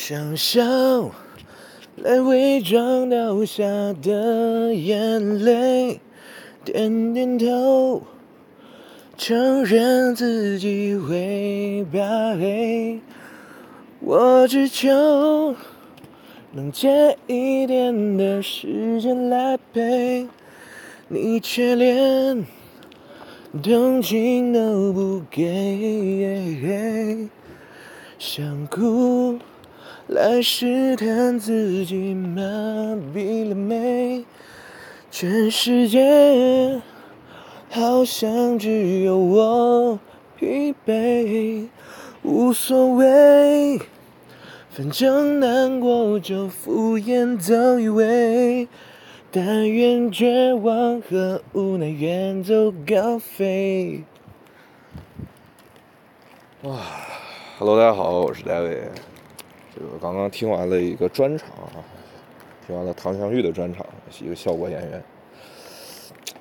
想笑来伪装掉下的眼泪，点点头，承认自己会败。我只求能借一点的时间来陪，你却连同情都不给。想哭来试探自己麻痹了没？全世界好像只有我疲惫，无所谓，反正难过就敷衍走一回，但愿绝望和无奈远走高飞。哇，Hello，大家好，我是 David。这个刚刚听完了一个专场啊，听完了唐湘玉的专场，一个效果演员，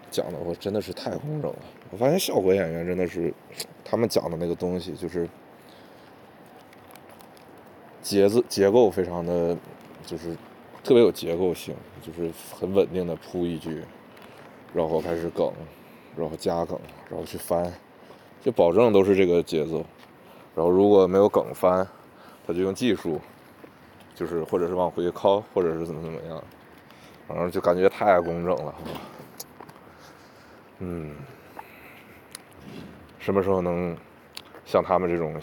讲的我真的是太工整了。我发现效果演员真的是，他们讲的那个东西就是节奏结构非常的，就是特别有结构性，就是很稳定的铺一句，然后开始梗，然后加梗，然后去翻，就保证都是这个节奏。然后如果没有梗翻，他就用技术，就是或者是往回靠，或者是怎么怎么样，反正就感觉太工整了。嗯，什么时候能像他们这种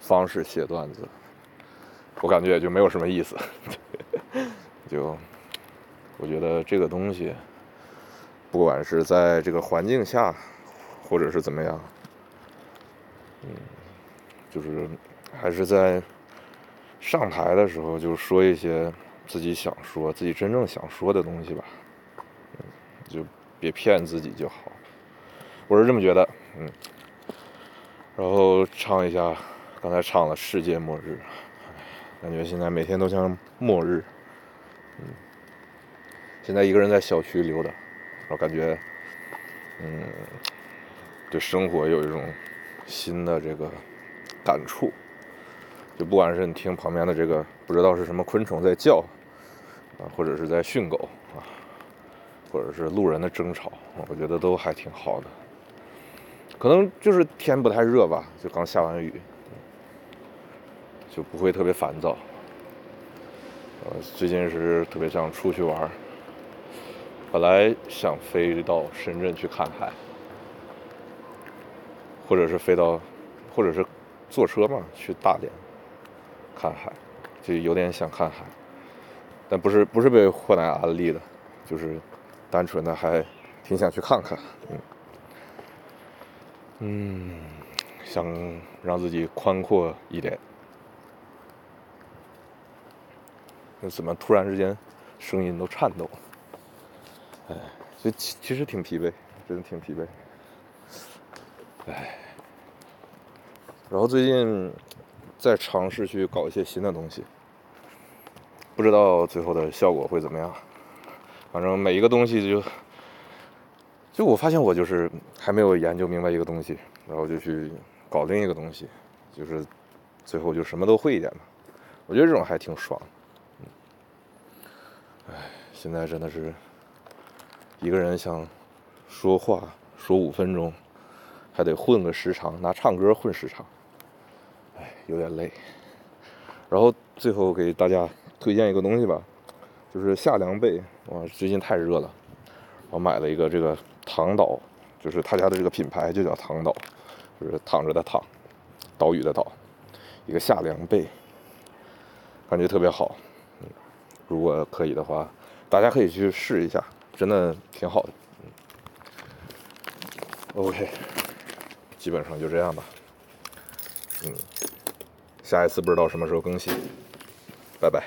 方式写段子？我感觉也就没有什么意思。就我觉得这个东西，不管是在这个环境下，或者是怎么样，嗯。就是还是在上台的时候，就说一些自己想说、自己真正想说的东西吧，就别骗自己就好。我是这么觉得，嗯。然后唱一下，刚才唱了《世界末日》，感觉现在每天都像末日。嗯。现在一个人在小区溜达，我感觉，嗯，对生活有一种新的这个。感触，就不管是你听旁边的这个不知道是什么昆虫在叫，啊，或者是在训狗啊，或者是路人的争吵，我觉得都还挺好的。可能就是天不太热吧，就刚下完雨，就不会特别烦躁。呃，最近是特别想出去玩，本来想飞到深圳去看海，或者是飞到，或者是。坐车嘛，去大连看海，就有点想看海，但不是不是被霍南安利的，就是单纯的还挺想去看看，嗯，嗯，想让自己宽阔一点。那怎么突然之间声音都颤抖了？哎，所以其其实挺疲惫，真的挺疲惫，哎。然后最近在尝试去搞一些新的东西，不知道最后的效果会怎么样。反正每一个东西就，就我发现我就是还没有研究明白一个东西，然后就去搞另一个东西，就是最后就什么都会一点嘛。我觉得这种还挺爽。哎，现在真的是一个人想说话说五分钟，还得混个时长，拿唱歌混时长。有点累，然后最后给大家推荐一个东西吧，就是夏凉被。哇，最近太热了，我买了一个这个躺岛，就是他家的这个品牌就叫躺岛，就是躺着的躺，岛屿的岛，一个夏凉被，感觉特别好。嗯，如果可以的话，大家可以去试一下，真的挺好的。OK，基本上就这样吧。嗯。下一次不知道什么时候更新，拜拜。